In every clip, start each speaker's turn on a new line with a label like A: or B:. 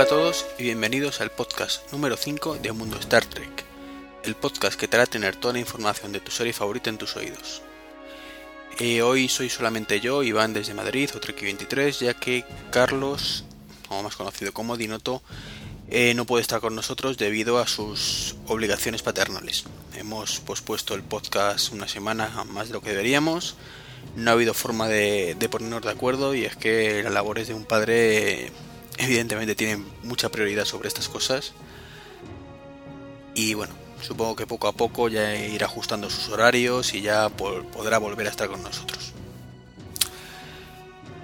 A: Hola a todos y bienvenidos al podcast número 5 de Mundo Star Trek, el podcast que te hará tener toda la información de tu serie favorita en tus oídos. Eh, hoy soy solamente yo, Iván desde Madrid, o Trek23, ya que Carlos, o más conocido como Dinoto, eh, no puede estar con nosotros debido a sus obligaciones paternales. Hemos pospuesto el podcast una semana más de lo que deberíamos. No ha habido forma de, de ponernos de acuerdo y es que las labores de un padre evidentemente tienen mucha prioridad sobre estas cosas. Y bueno, supongo que poco a poco ya irá ajustando sus horarios y ya podrá volver a estar con nosotros.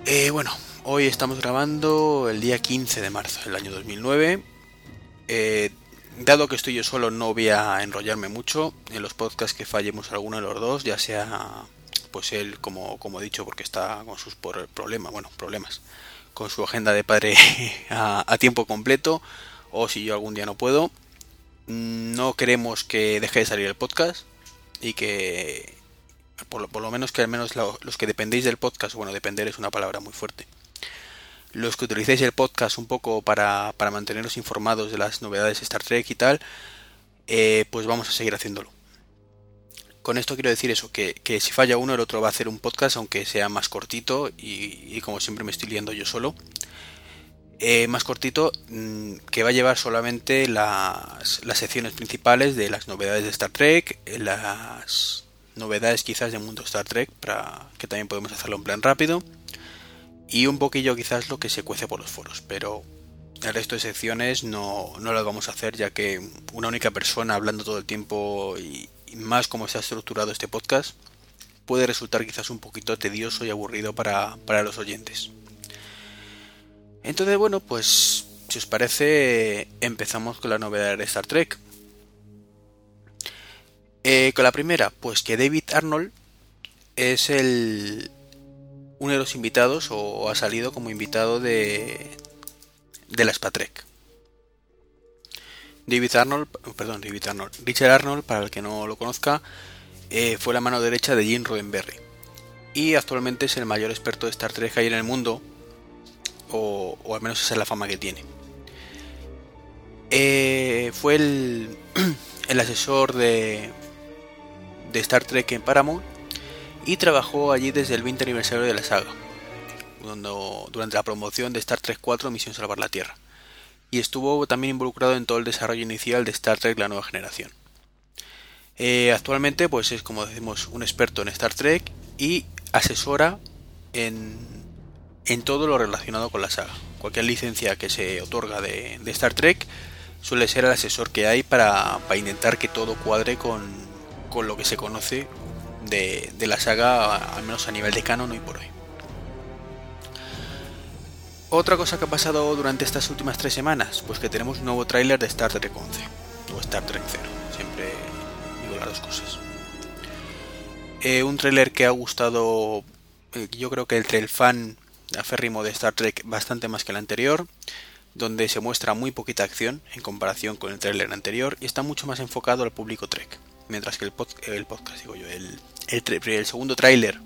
A: Eh, bueno, hoy estamos grabando el día 15 de marzo del año 2009. Eh, dado que estoy yo solo no voy a enrollarme mucho en los podcasts que fallemos alguno de los dos, ya sea pues él como, como he dicho porque está con sus problemas, bueno, problemas, con su agenda de padre a, tiempo completo o si yo algún día no puedo. No queremos que deje de salir el podcast y que por, lo menos que al menos los que dependéis del podcast, bueno, depender es una palabra muy fuerte. Los que utilicéis el podcast un poco para, para manteneros informados de las novedades de Star Trek y tal, eh, pues vamos a seguir haciéndolo con esto quiero decir eso, que, si falla uno, el otro va a hacer un podcast, aunque sea más cortito, y, como siempre me estoy liando yo solo. Eh, más cortito, mm, que va a llevar solamente las, secciones principales de las novedades de Star Trek, las novedades quizás del mundo Star Trek, para que también podemos hacerlo en plan rápido, y un poquillo quizás lo que se cuece por los foros, pero el resto de secciones no, no las vamos a hacer ya que una única persona hablando todo el tiempo y, más como se ha estructurado este podcast, puede resultar quizás un poquito tedioso y aburrido para, los oyentes. Entonces, bueno, pues si os parece, empezamos con la novedad de Star Trek. Eh, con la primera, pues que David Arnold es el uno de los invitados o ha salido como invitado de, de la Spatrek. David Arnold, perdón, Richard Arnold, para el que no lo conozca, eh, fue la mano derecha de Gene Roddenberry y actualmente es el mayor experto de Star Trek que hay en el mundo, o, al menos esa es la fama que tiene. Eh, fue el, asesor de, de Star Trek en Paramount y trabajó allí desde el 20 aniversario de la saga, durante la promoción de Star Trek 4 Misión Salvar la Tierra y estuvo también involucrado en todo el desarrollo inicial de Star Trek La Nueva Generación. Eh, actualmente pues es como decimos un experto en Star Trek y asesora en, en todo lo relacionado con la saga. Cualquier licencia que se otorga de, Star Trek suele ser el asesor que hay para, intentar que todo cuadre con, con lo que se conoce de, de, la saga, al menos a nivel de canon y por hoy. Otra cosa que ha pasado durante estas últimas tres semanas, pues que tenemos un nuevo tráiler de Star Trek 11 o Star Trek 0, siempre digo las dos cosas. Eh, un tráiler que ha gustado, eh, yo creo que entre el fan aférrimo de Star Trek bastante más que el anterior, donde se muestra muy poquita acción en comparación con el tráiler anterior y está mucho más enfocado al público Trek, mientras que el, podcast, digo yo, el, el segundo tráiler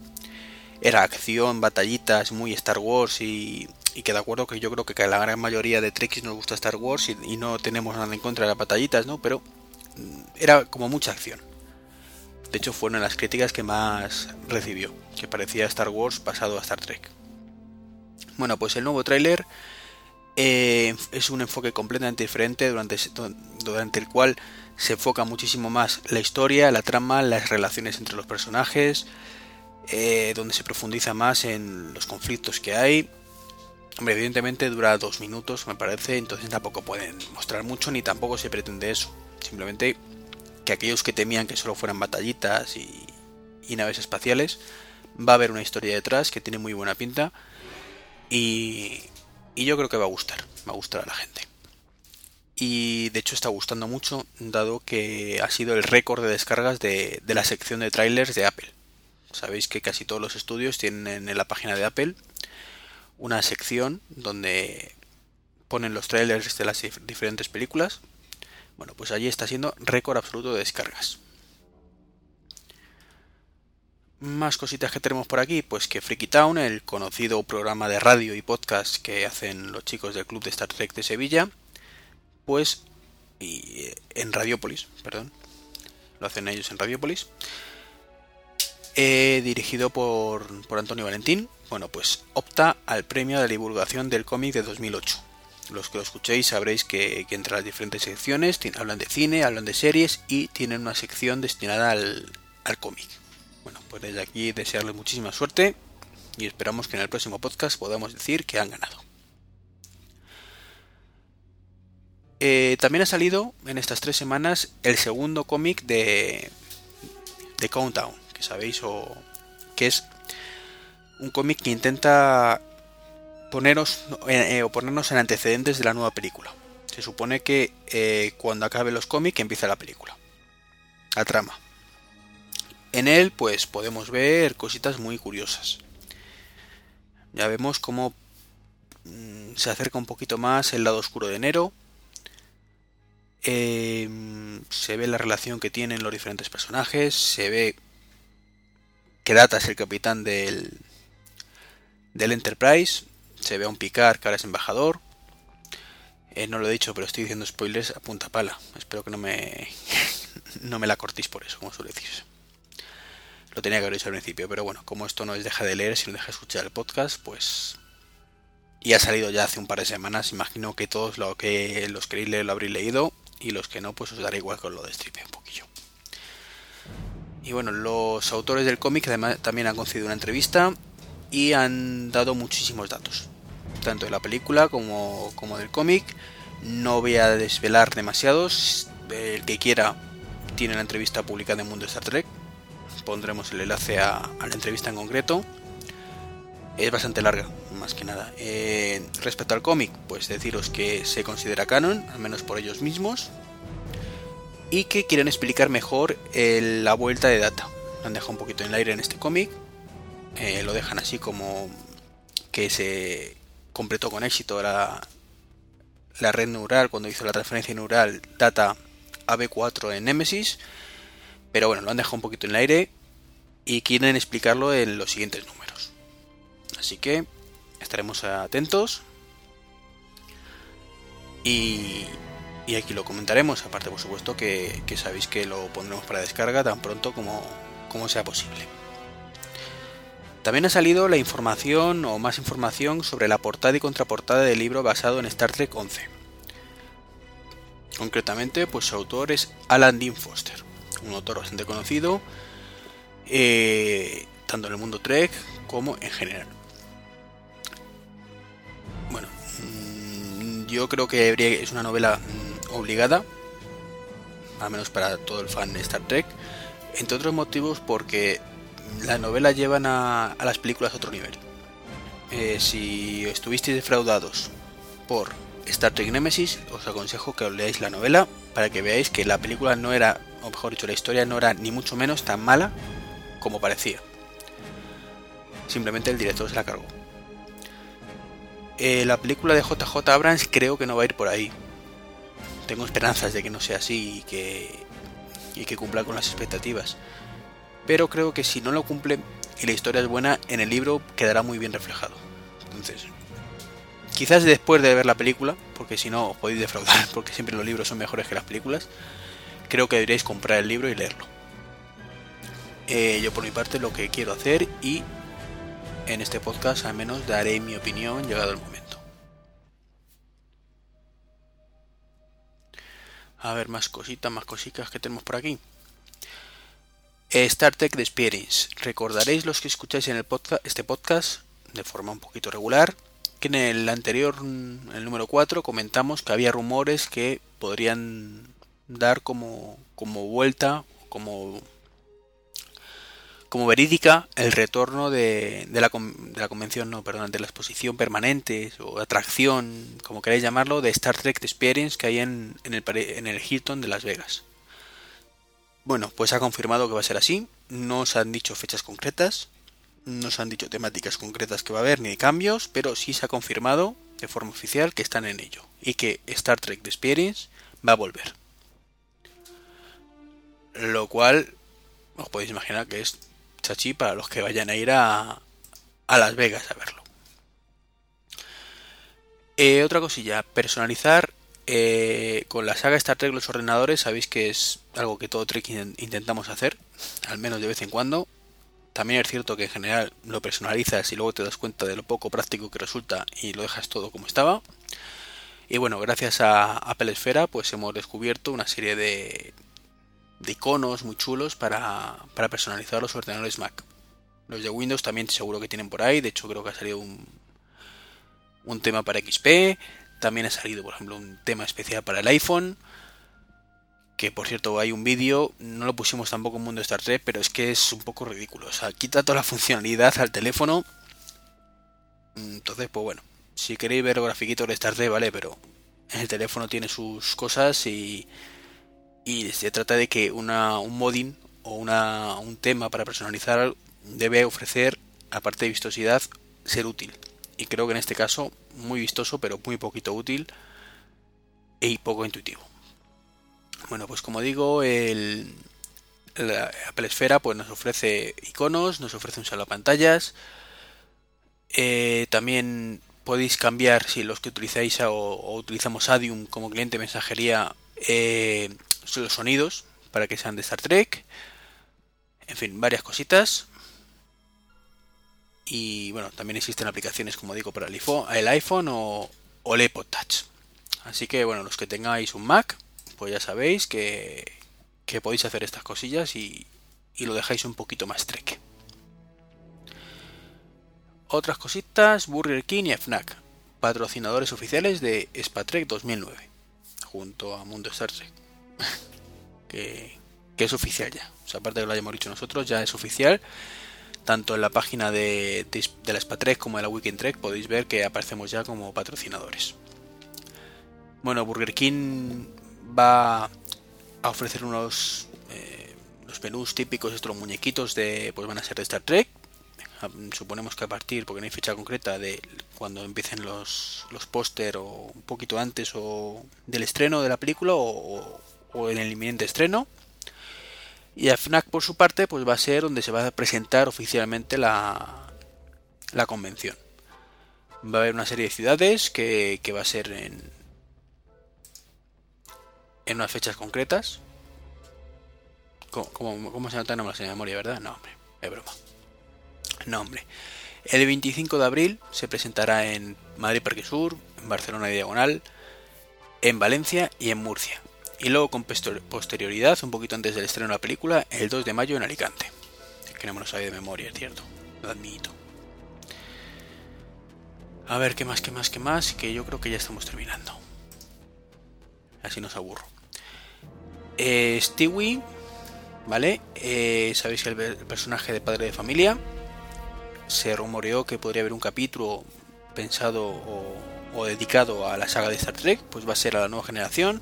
A: era acción, batallitas, muy Star Wars y y que de acuerdo que yo creo que la gran mayoría de Trekkies nos gusta Star Wars y, no tenemos nada en contra de las batallitas, ¿no? Pero mm, era como mucha acción. De hecho, fueron las críticas que más recibió, que parecía Star Wars pasado a Star Trek. Bueno, pues el nuevo tráiler eh, es un enfoque completamente diferente durante, durante el cual se enfoca muchísimo más la historia, la trama, las relaciones entre los personajes, eh, donde se profundiza más en los conflictos que hay, Hombre, evidentemente dura dos minutos, me parece, entonces tampoco pueden mostrar mucho ni tampoco se pretende eso. Simplemente que aquellos que temían que solo fueran batallitas y, naves espaciales, va a haber una historia detrás que tiene muy buena pinta y, yo creo que va a gustar, va a gustar a la gente. Y de hecho está gustando mucho, dado que ha sido el récord de descargas de, de la sección de trailers de Apple. Sabéis que casi todos los estudios tienen en la página de Apple una sección donde ponen los trailers de las diferentes películas. Bueno, pues allí está siendo récord absoluto de descargas. Más cositas que tenemos por aquí, pues que Freaky Town, el conocido programa de radio y podcast que hacen los chicos del Club de Star Trek de Sevilla, pues y en Radiopolis, perdón, lo hacen ellos en Radiopolis, dirigido por, por Antonio Valentín, bueno, pues opta al premio de divulgación del cómic de 2008. Los que lo escuchéis sabréis que, entre las diferentes secciones hablan de cine, hablan de series y tienen una sección destinada al, al cómic. Bueno, pues desde aquí desearles muchísima suerte y esperamos que en el próximo podcast podamos decir que han ganado. Eh, también ha salido en estas tres semanas el segundo cómic de, de Countdown, sabéis, o que es un cómic que intenta eh, eh, o ponernos en antecedentes de la nueva película. Se supone que cuando acabe los cómics empieza la película. La trama. En él, pues podemos ver cositas muy curiosas. Ya vemos cómo mm, se acerca un poquito más el lado oscuro de enero. Em, se ve la relación que tienen los diferentes personajes. Se ve que Data es el capitán del, del Enterprise. Se ve a un Picard que ahora es embajador. Eh, no lo he dicho, pero estoy diciendo spoilers a punta pala. Espero que no me, no me la cortéis por eso, como suele decirse. Lo tenía que haber dicho al principio, pero bueno, como esto no es deja de leer, sino deja de escuchar el podcast, pues. Y ha salido ya hace un par de semanas. Imagino que todos lo que los queréis leer lo habréis leído. Y los que no, pues os dará igual con lo destripe un poquillo. Y bueno, los autores del cómic además también han concedido una entrevista y han dado muchísimos datos. Tanto de la película como, como del cómic. No voy a desvelar demasiados. El que quiera tiene la entrevista publicada en Mundo Star Trek pondremos el enlace a, la entrevista en concreto. Es bastante larga, más que nada. Eh, respecto al cómic, pues deciros que se considera canon, al menos por ellos mismos, y que quieren explicar mejor la vuelta de Data. Lo han dejado un poquito en el aire en este cómic, eh, lo dejan así como que se completó con éxito la, la red neural cuando hizo la transferencia neural Data AB4 en Nemesis pero bueno, lo han dejado un poquito en el aire y quieren explicarlo en los siguientes números. Así que estaremos atentos y, aquí lo comentaremos. Aparte, por supuesto, que, sabéis que lo pondremos para descarga tan pronto como, como sea posible. También ha salido la información o más información sobre la portada y contraportada del libro basado en Star Trek 11. Concretamente, pues su autor es Alan Dean Foster un autor bastante conocido, eh, tanto en el mundo Trek como en general. Bueno, mm, yo creo que es una novela mm, obligada, al menos para todo el fan de Star Trek, entre otros motivos porque la novela llevan a, las películas a otro nivel. Eh, si estuvisteis defraudados por Star Trek Nemesis, os aconsejo que os leáis la novela para que veáis que la película no era o mejor dicho, la historia no era ni mucho menos tan mala como parecía. Simplemente el director se la cargó. Eh, la película de JJ Abrams creo que no va a ir por ahí. Tengo esperanzas de que no sea así y que, y que cumpla con las expectativas. Pero creo que si no lo cumple y la historia es buena, en el libro quedará muy bien reflejado. Entonces, quizás después de ver la película, porque si no os podéis defraudar, porque siempre los libros son mejores que las películas, creo que deberíais comprar el libro y leerlo. Eh, yo por mi parte lo que quiero hacer y en este podcast al menos daré mi opinión llegado el momento. A ver, más cositas, más cositas que tenemos por aquí. Star Trek The Experience. Recordaréis los que escucháis en el podcast, este podcast de forma un poquito regular que en el anterior, el número 4, comentamos que había rumores que podrían dar como, como vuelta, como, como verídica el retorno de, de, la, de la convención, no, perdón, de la exposición permanente o atracción, como queráis llamarlo, de Star Trek Experience que hay en, en, el, en el Hilton de Las Vegas. Bueno, pues ha confirmado que va a ser así. No se han dicho fechas concretas, no se han dicho temáticas concretas que va a haber ni cambios, pero sí se ha confirmado de forma oficial que están en ello y que Star Trek Experience va a volver. Lo cual os podéis imaginar que es chachi para los que vayan a ir a, a Las Vegas a verlo. Eh, otra cosilla, personalizar eh, con la saga Star Trek los ordenadores, sabéis que es algo que todo Trek intentamos hacer, al menos de vez en cuando. También es cierto que en general lo personalizas y luego te das cuenta de lo poco práctico que resulta y lo dejas todo como estaba. Y bueno, gracias a Apple Esfera pues hemos descubierto una serie de, de iconos muy chulos para, para personalizar los ordenadores Mac. Los de Windows también seguro que tienen por ahí, de hecho creo que ha salido un, un tema para XP, también ha salido por ejemplo un tema especial para el iPhone, que por cierto hay un vídeo, no lo pusimos tampoco en Mundo Star pero es que es un poco ridículo, o sea, quita toda la funcionalidad al teléfono, entonces pues bueno, si queréis ver grafiquitos de Star Trek, vale, pero el teléfono tiene sus cosas y, y se trata de que un modding o una, un tema para personalizar debe ofrecer, aparte de vistosidad, ser útil y creo que en este caso muy vistoso pero muy poquito útil y poco intuitivo. Bueno, pues como digo, el, la Apple Esfera pues nos ofrece iconos, nos ofrece un salvapantallas. Eh, también podéis cambiar si los que utilizáis o, utilizamos Adium como cliente de mensajería eh, los sonidos para que sean de Star Trek. En fin, varias cositas. Y bueno, también existen aplicaciones, como digo, para el iPhone, iPhone o, el iPod Touch. Así que bueno, los que tengáis un Mac, pues ya sabéis que, que podéis hacer estas cosillas y, y lo dejáis un poquito más trek. Otras cositas, Burger King y FNAC, patrocinadores oficiales de Spatrek 2009, junto a Mundo Star Trek, que, es oficial ya. Aparte de que lo hayamos dicho nosotros, ya es oficial tanto en la página de, de, la Spatrek como de la Weekend Trek podéis ver que aparecemos ya como patrocinadores. Bueno, Burger King va a ofrecer unos eh, los menús típicos, estos muñequitos de pues van a ser de Star Trek. Suponemos que a partir, porque no hay fecha concreta, de cuando empiecen los, los póster o un poquito antes o del estreno de la película o, o en el inminente estreno. Y a FNAC por su parte pues va a ser donde se va a presentar oficialmente la, la convención. Va a haber una serie de ciudades que, que va a ser en, en unas fechas concretas. ¿Cómo, cómo, se nota? No me de memoria, ¿verdad? No, hombre, es broma. No, hombre. El 25 de abril se presentará en Madrid Parque Sur, en Barcelona Diagonal, en Valencia y en Murcia y luego con posterioridad, un poquito antes del estreno de la película, el 2 de mayo en Alicante. que no me lo sabe de memoria, es cierto, lo admito. A ver, ¿qué más, qué más, qué más? Que yo creo que ya estamos terminando. Así nos aburro. Eh, Stewie, ¿vale? Eh, Sabéis que el, personaje de padre de familia se rumoreó que podría haber un capítulo pensado o dedicado a la saga de Star Trek, pues va a ser a la nueva generación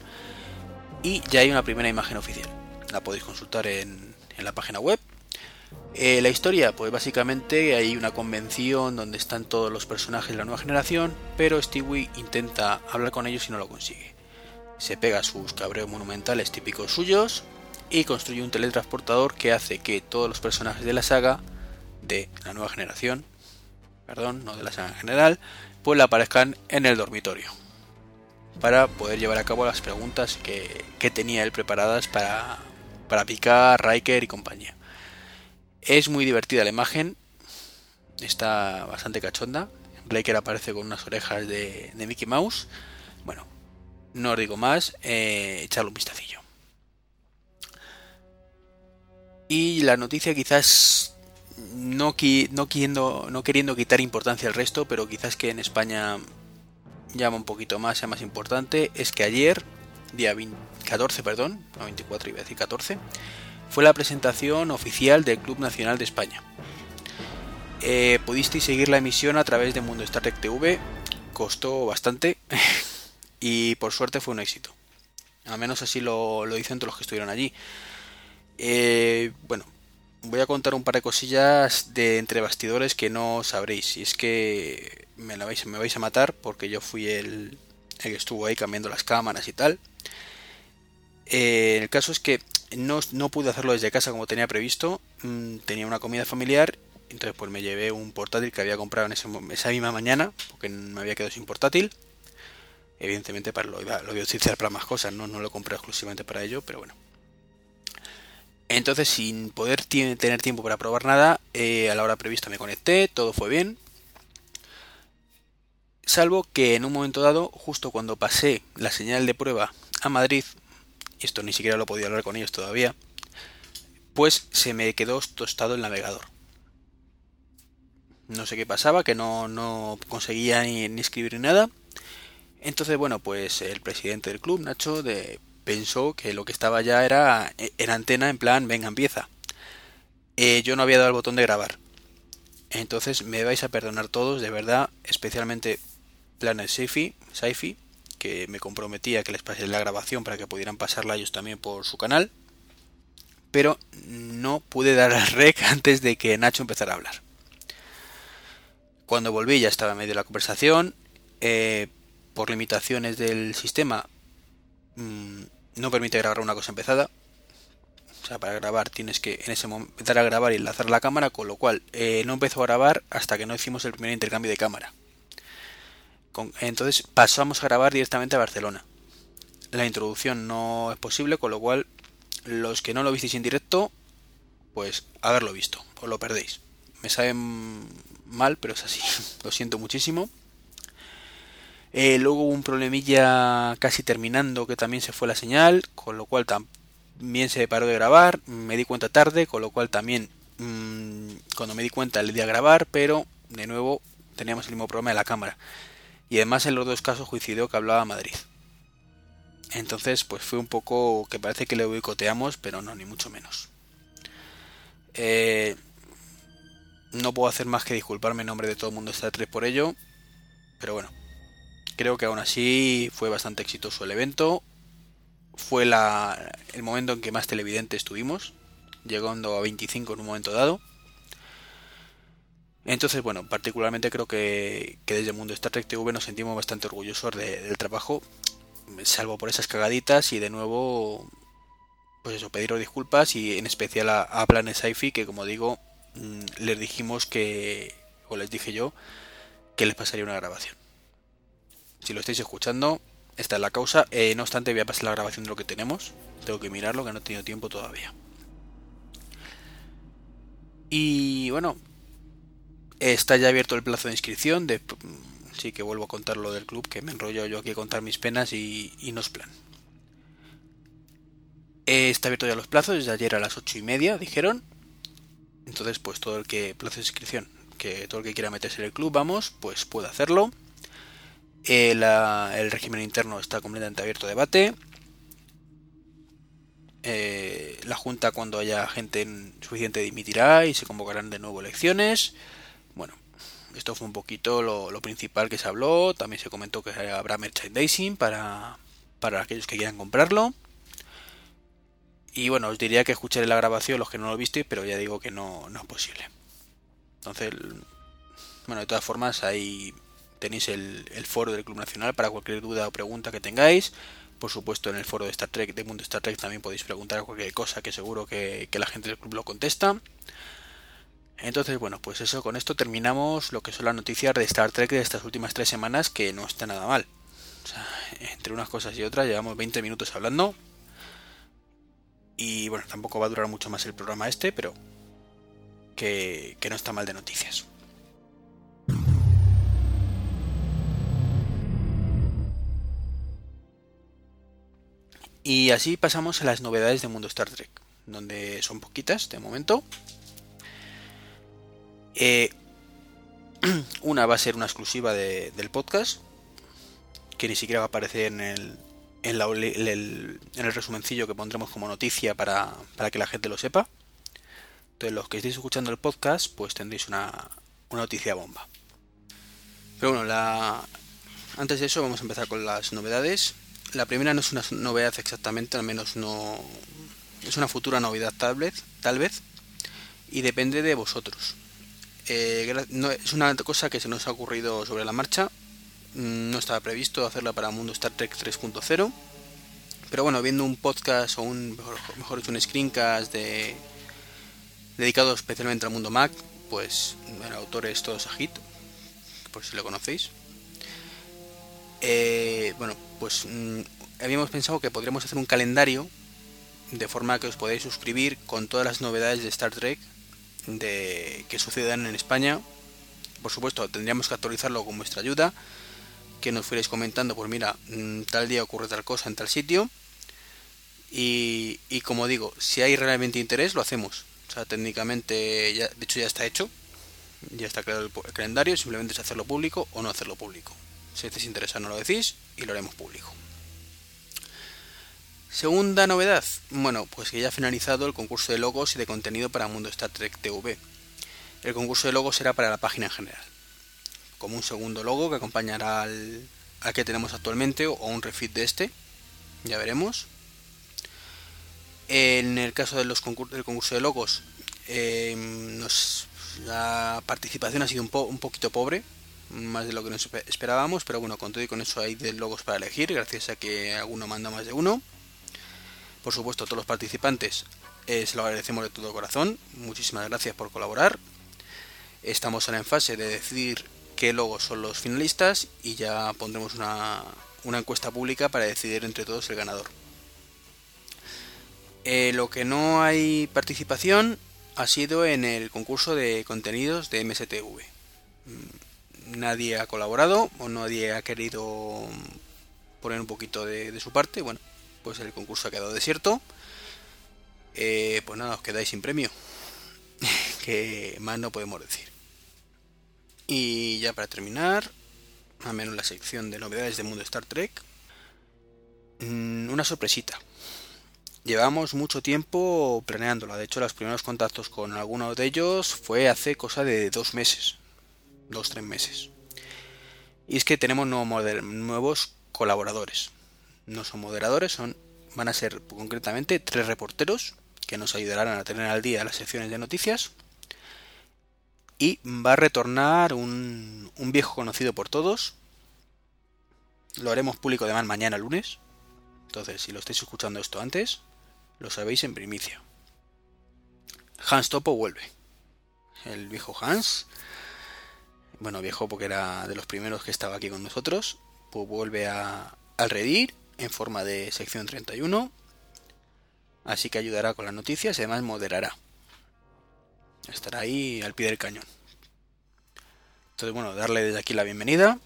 A: y ya hay una primera imagen oficial. La podéis consultar en, la página web. Eh, la historia, pues básicamente hay una convención donde están todos los personajes de la nueva generación, pero Stewie intenta hablar con ellos y no lo consigue. Se pega sus cabreos monumentales típicos suyos y construye un teletransportador que hace que todos los personajes de la saga de la nueva generación, perdón, no de la saga en general, pues la aparezcan en el dormitorio para poder llevar a cabo las preguntas que, tenía él preparadas para, para Riker y compañía. Es muy divertida la imagen, está bastante cachonda. Riker aparece con unas orejas de, Mickey Mouse. Bueno, no os digo más, eh, echarle un vistacillo. Y la noticia quizás no, no, no queriendo quitar importancia al resto, pero quizás que en España llama un poquito más, sea más importante, es que ayer, día 14, perdón, no 24 iba a decir 14, fue la presentación oficial del Club Nacional de España. Eh, pudisteis seguir la emisión a través de Mundo Star Trek TV, costó bastante y por suerte fue un éxito. Al menos así lo, lo dicen todos los que estuvieron allí. Eh, bueno, voy a contar un par de cosillas de entre bastidores que no sabréis. Y es que me, la vais, me vais a matar porque yo fui el, que estuvo ahí cambiando las cámaras y tal. Eh, el caso es que no, no, pude hacerlo desde casa como tenía previsto. Mm, tenía una comida familiar. Entonces pues me llevé un portátil que había comprado en esa misma mañana. Porque me había quedado sin portátil. Evidentemente para lo, lo voy a utilizar para más cosas. ¿no? no lo compré exclusivamente para ello. Pero bueno. Entonces sin poder tener tiempo para probar nada. Eh, a la hora prevista me conecté. Todo fue bien. Salvo que en un momento dado, justo cuando pasé la señal de prueba a Madrid, y esto ni siquiera lo podía hablar con ellos todavía, pues se me quedó tostado el navegador. No sé qué pasaba, que no, no conseguía ni, escribir ni nada. Entonces, bueno, pues el presidente del club, Nacho, de, pensó que lo que estaba ya era en antena, en plan, venga, empieza. Eh, yo no había dado el botón de grabar. Entonces me vais a perdonar todos, de verdad, especialmente Planet Sci-Fi, sci que me comprometía que les pasé la grabación para que pudieran pasarla ellos también por su canal. Pero no pude dar al rec antes de que Nacho empezara a hablar. Cuando volví ya estaba en medio de la conversación. Eh, por limitaciones del sistema mm, no permite grabar una cosa empezada. O sea, para grabar tienes que en ese momento empezar a grabar y enlazar la cámara, con lo cual eh, no empezó a grabar hasta que no hicimos el primer intercambio de cámara entonces pasamos a grabar directamente a Barcelona. La introducción no es posible, con lo cual los que no lo visteis en directo, pues haberlo visto, os lo perdéis. Me sabe mal, pero es así. Lo siento muchísimo. Eh, luego hubo un problemilla casi terminando que también se fue la señal, con lo cual también se paró de grabar. Me di cuenta tarde, con lo cual también mm, cuando me di cuenta le di a grabar, pero de nuevo teníamos el mismo problema de la cámara y además en los dos casos coincidió que hablaba Madrid. Entonces, pues fue un poco que parece que le boicoteamos, pero no, ni mucho menos. Eh, no puedo hacer más que disculparme en nombre de todo el mundo Star 3 por ello, pero bueno, creo que aún así fue bastante exitoso el evento. Fue el momento en que más televidentes tuvimos, llegando a 25 en un momento dado. Entonces, bueno, particularmente creo que, desde el mundo Star Trek TV nos sentimos bastante orgullosos del trabajo, salvo por esas cagaditas y de nuevo, pues eso, pediros disculpas y en especial a, a Planet que como digo, mm, les dijimos que, o les dije yo, que les pasaría una grabación. Si lo estáis escuchando, esta es la causa. Eh, no obstante, voy a pasar la grabación de lo que tenemos. Tengo que mirarlo, que no he tenido tiempo todavía. Y bueno, Está ya abierto el plazo de inscripción. De, sí que vuelvo a contar lo del club, que me enrollo yo aquí a contar mis penas y, no es plan. Está abierto ya los plazos, desde ayer a las ocho y media, dijeron. Entonces, pues todo el que, plazo de inscripción, que todo el que quiera meterse en el club, vamos, pues puede hacerlo. El, el régimen interno está completamente abierto a debate. Eh, la Junta, cuando haya gente suficiente, dimitirá y se convocarán de nuevo elecciones. Bueno, esto fue un poquito lo, principal que se habló. También se comentó que habrá merchandising para, para aquellos que quieran comprarlo. Y bueno, os diría que escucharé la grabación los que no lo visteis, pero ya digo que no, no es posible. Entonces, bueno, de todas formas, ahí tenéis el, foro del Club Nacional para cualquier duda o pregunta que tengáis. Por supuesto, en el foro de Star Trek, de Mundo Star Trek, también podéis preguntar cualquier cosa que seguro que, la gente del club lo contesta. Entonces, bueno, pues eso, con esto terminamos lo que son las noticias de Star Trek de estas últimas tres semanas, que no está nada mal. O sea, entre unas cosas y otras, llevamos 20 minutos hablando. Y bueno, tampoco va a durar mucho más el programa este, pero que no está mal de noticias. Y así pasamos a las novedades de Mundo Star Trek, donde son poquitas de momento. Eh, una va a ser una exclusiva del podcast, que ni siquiera va a aparecer en el, en, el, en el resumencillo que pondremos como noticia para, que la gente lo sepa. Entonces, los que estéis escuchando el podcast, pues tendréis una, una noticia bomba. Pero bueno, la... antes de eso vamos a empezar con las novedades. La primera no es una novedad exactamente, al menos no... Es una futura novedad tal vez, tal vez, y depende de vosotros. Eh, es una cosa que se nos ha ocurrido sobre la marcha. Mm, no estaba previsto hacerla para Mundo Star Trek 3.0, Pero bueno, viendo un podcast o un, mejor, dicho, un screencast de, dedicado especialmente al mundo Mac, pues el autor es Todo Sajit, por si lo conocéis. Eh, bueno, pues mm, habíamos pensado que podríamos hacer un calendario de forma que os podáis suscribir con todas las novedades de Star Trek de que sucedan en España. Por supuesto, tendríamos que actualizarlo con vuestra ayuda, que nos fuerais comentando, pues mira, mm, tal día ocurre tal cosa en tal sitio. Y, y como digo, si hay realmente interés, lo hacemos. O sea, técnicamente, ya, de hecho ya está hecho, ya está creado el, calendario, simplemente es hacerlo público o no hacerlo público. Si os interesa, no lo decís y lo haremos público. Segunda novedad, bueno, pues que ya ha finalizado el concurso de logos y de contenido para Mundo Star Trek TV. El concurso de logos será para la página en general, como un segundo logo que acompañará al, que tenemos actualmente o un refit de este, ya veremos. En el caso del concurso de logos, em, la participación ha sido un poquito pobre, más de lo que nos esperábamos, pero bueno, con todo y con eso hay de logos para elegir, gracias a que alguno manda más de uno. Por supuesto, a todos los participantes eh, se lo agradecemos de todo corazón. Muchísimas gracias por colaborar. Estamos ahora en fase de decidir qué logos son los finalistas y ya pondremos una, encuesta pública para decidir entre todos el ganador. Eh, lo que no hay participación ha sido en el concurso de contenidos de MSTV. Nadie ha colaborado o nadie ha querido poner un poquito de su parte. Bueno, pues el concurso ha quedado desierto. Eh, pues nada, os quedáis sin premio. que más no podemos decir. Y ya para terminar, al menos la sección de novedades de mundo Star Trek, mm, una sorpresita. Llevamos mucho tiempo planeándola. De hecho, los primeros contactos con alguno de ellos fue hace cosa de dos meses. Dos, tres meses. Y es que tenemos nuevos colaboradores no son moderadores, son van a ser concretamente tres reporteros que nos ayudarán a tener al día las secciones de noticias. Y va a retornar un, un viejo conocido por todos. Lo haremos público además mañana lunes. Entonces, si lo estáis escuchando esto antes, lo sabéis en primicia. Hans Topo vuelve. El viejo Hans. Bueno, viejo porque era de los primeros que estaba aquí con nosotros. Pues vuelve a, al redir en forma de sección 31, así que ayudará con las noticias y además moderará. Estará ahí al pie del cañón. Entonces, bueno, darle desde aquí la bienvenida,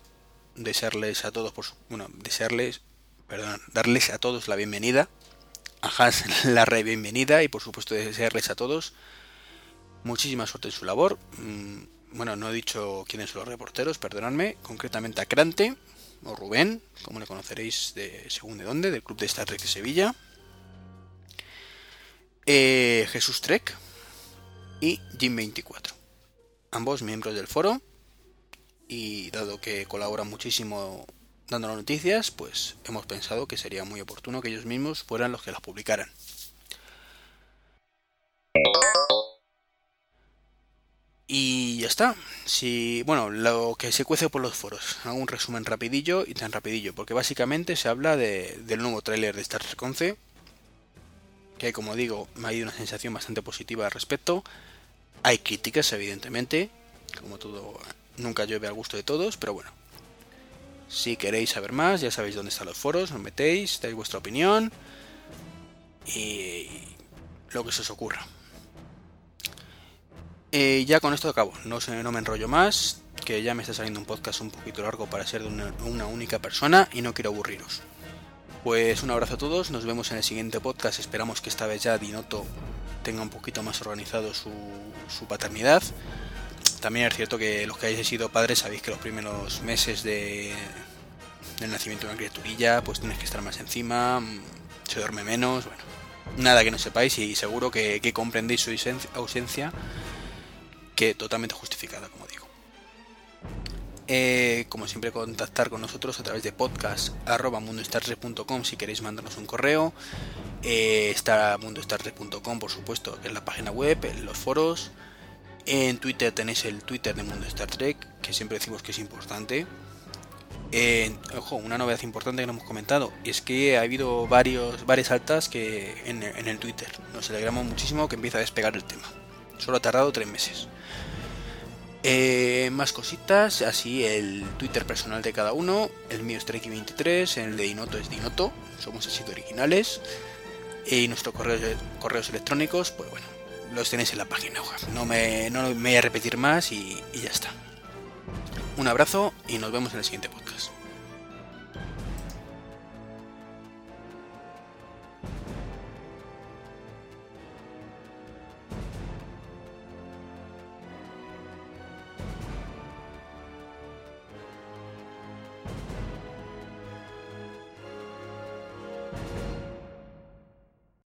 A: desearles a todos, por bueno, desearles, perdón, darles a todos la bienvenida, a Hans la re bienvenida y por supuesto desearles a todos muchísima suerte en su labor. Bueno, no he dicho quiénes son los reporteros, perdonadme, concretamente a Crante, o Rubén, como le conoceréis de según de dónde, del Club de Star Trek de Sevilla. Eh, Jesús Trek y Jim24. Ambos miembros del foro. Y dado que colaboran muchísimo dando noticias, pues hemos pensado que sería muy oportuno que ellos mismos fueran los que las publicaran. Y ya está. Si, bueno, lo que se cuece por los foros. Hago un resumen rapidillo y tan rapidillo. Porque básicamente se habla de, del nuevo tráiler de Star Trek 11. Que como digo, me ha ido una sensación bastante positiva al respecto. Hay críticas, evidentemente. Como todo, nunca llueve al gusto de todos. Pero bueno. Si queréis saber más, ya sabéis dónde están los foros. Os metéis, dais vuestra opinión. Y lo que se os ocurra. Eh, ya con esto acabo, no, no me enrollo más, que ya me está saliendo un podcast un poquito largo para ser de una, única persona y no quiero aburriros. Pues un abrazo a todos, nos vemos en el siguiente podcast, esperamos que esta vez ya Dinoto tenga un poquito más organizado su, su paternidad. También es cierto que los que hayáis sido padres sabéis que los primeros meses de, del nacimiento de una criaturilla pues tienes que estar más encima, se duerme menos, bueno, nada que no sepáis y seguro que comprendéis su ausencia que totalmente justificada, como digo. Eh, como siempre, contactar con nosotros a través de podcast si queréis mandarnos un correo. Eh, está mundostartre.com, por supuesto, en la página web, en los foros. En Twitter tenéis el Twitter de Mundo Star Trek, que siempre decimos que es importante. Eh, ojo, una novedad importante que no hemos comentado es que ha habido varios, varias altas que en, el Twitter. Nos alegramos muchísimo que empieza a despegar el tema. Solo ha tardado tres meses. Eh, más cositas, así el Twitter personal de cada uno. El mío es Treki23, el de Inoto es Dinoto, somos así de originales. Y nuestros correos, electrónicos, pues bueno, los tenéis en la página web. No me, no me voy a repetir más y, y ya está. Un abrazo y nos vemos en el siguiente podcast.